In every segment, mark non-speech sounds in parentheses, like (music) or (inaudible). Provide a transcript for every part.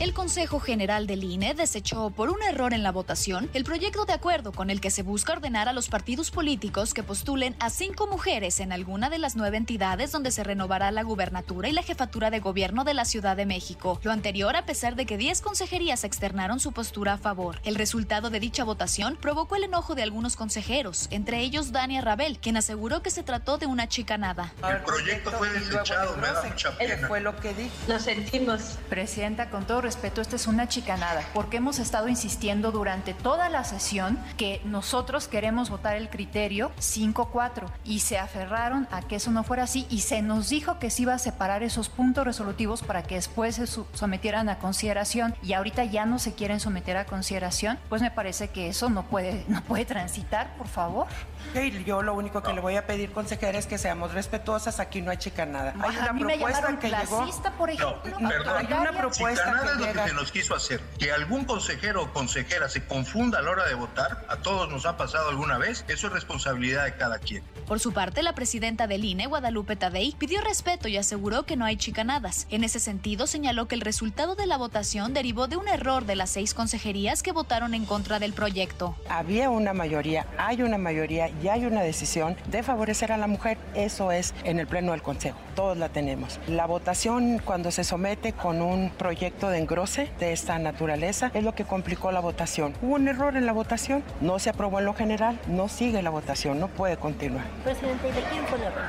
El Consejo General del INE desechó por un error en la votación el proyecto de acuerdo con el que se busca ordenar a los partidos políticos que postulen a cinco mujeres en alguna de las nueve entidades donde se renovará la gubernatura y la jefatura de gobierno de la Ciudad de México. Lo anterior a pesar de que diez consejerías externaron su postura a favor. El resultado de dicha votación provocó el enojo de algunos consejeros, entre ellos Dania Rabel, quien aseguró que se trató de una chicanada. El proyecto fue desechado, me da mucha pena. fue lo que dijo. Lo sentimos. Presidenta, con todo respeto, esta es una chicanada, porque hemos estado insistiendo durante toda la sesión que nosotros queremos votar el criterio 5-4 y se aferraron a que eso no fuera así y se nos dijo que se iba a separar esos puntos resolutivos para que después se sometieran a consideración y ahorita ya no se quieren someter a consideración, pues me parece que eso no puede, (laughs) no puede transitar, por favor. Okay, yo lo único que le voy a pedir, consejera, es que seamos respetuosas. Aquí no hay chicanada. Hay una a mí propuesta me que clasista, llegó. por ejemplo. No, perdón. Hay una propuesta Chicanada es lo que se nos quiso hacer. Que algún consejero o consejera se confunda a la hora de votar, a todos nos ha pasado alguna vez, eso es responsabilidad de cada quien. Por su parte, la presidenta del INE, Guadalupe Tadei, pidió respeto y aseguró que no hay chicanadas. En ese sentido, señaló que el resultado de la votación derivó de un error de las seis consejerías que votaron en contra del proyecto. Había una mayoría, hay una mayoría y hay una decisión de favorecer a la mujer. Eso es en el Pleno del Consejo. Todos la tenemos. La votación cuando se somete con un proyecto de engrose de esta naturaleza es lo que complicó la votación. Hubo un error en la votación, no se aprobó en lo general, no sigue la votación, no puede continuar. Presidente, ¿y de quién fue la error?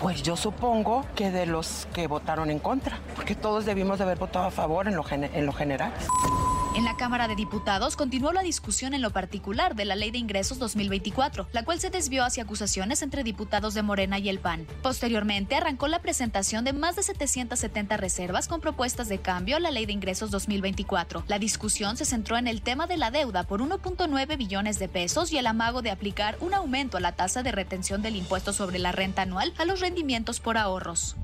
Pues yo supongo que de los que votaron en contra, porque todos debimos de haber votado a favor en lo, gen- en lo general. En la Cámara de Diputados continuó la discusión en lo particular de la Ley de Ingresos 2024, la cual se desvió hacia acusaciones entre diputados de Morena y el PAN. Posteriormente arrancó la presentación de más de 770 reservas con propuestas de cambio a la Ley de Ingresos 2024. La discusión se centró en el tema de la deuda por 1.9 billones de pesos y el amago de aplicar un aumento a la tasa de retención del impuesto sobre la renta anual a los rendimientos por ahorros.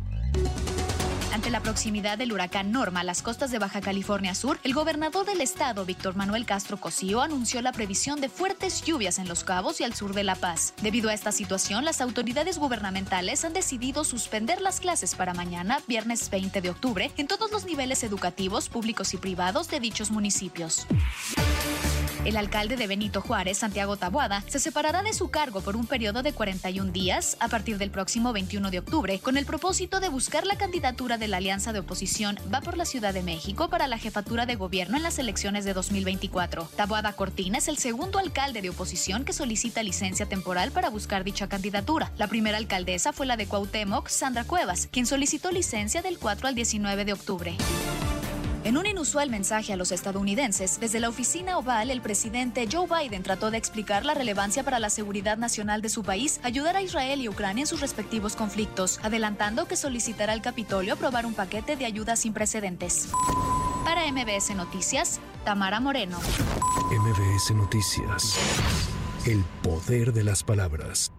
Ante la proximidad del huracán Norma a las costas de Baja California Sur, el gobernador del estado, Víctor Manuel Castro Cosío, anunció la previsión de fuertes lluvias en Los Cabos y al sur de La Paz. Debido a esta situación, las autoridades gubernamentales han decidido suspender las clases para mañana, viernes 20 de octubre, en todos los niveles educativos, públicos y privados de dichos municipios. El alcalde de Benito Juárez, Santiago Taboada, se separará de su cargo por un periodo de 41 días a partir del próximo 21 de octubre, con el propósito de buscar la candidatura de la alianza de oposición Va por la Ciudad de México para la jefatura de gobierno en las elecciones de 2024. Taboada Cortina es el segundo alcalde de oposición que solicita licencia temporal para buscar dicha candidatura. La primera alcaldesa fue la de Cuauhtémoc, Sandra Cuevas, quien solicitó licencia del 4 al 19 de octubre. En un inusual mensaje a los estadounidenses, desde la oficina oval, el presidente Joe Biden trató de explicar la relevancia para la seguridad nacional de su país ayudar a Israel y Ucrania en sus respectivos conflictos, adelantando que solicitará al Capitolio aprobar un paquete de ayuda sin precedentes. Para MBS Noticias, Tamara Moreno. MBS Noticias. El poder de las palabras.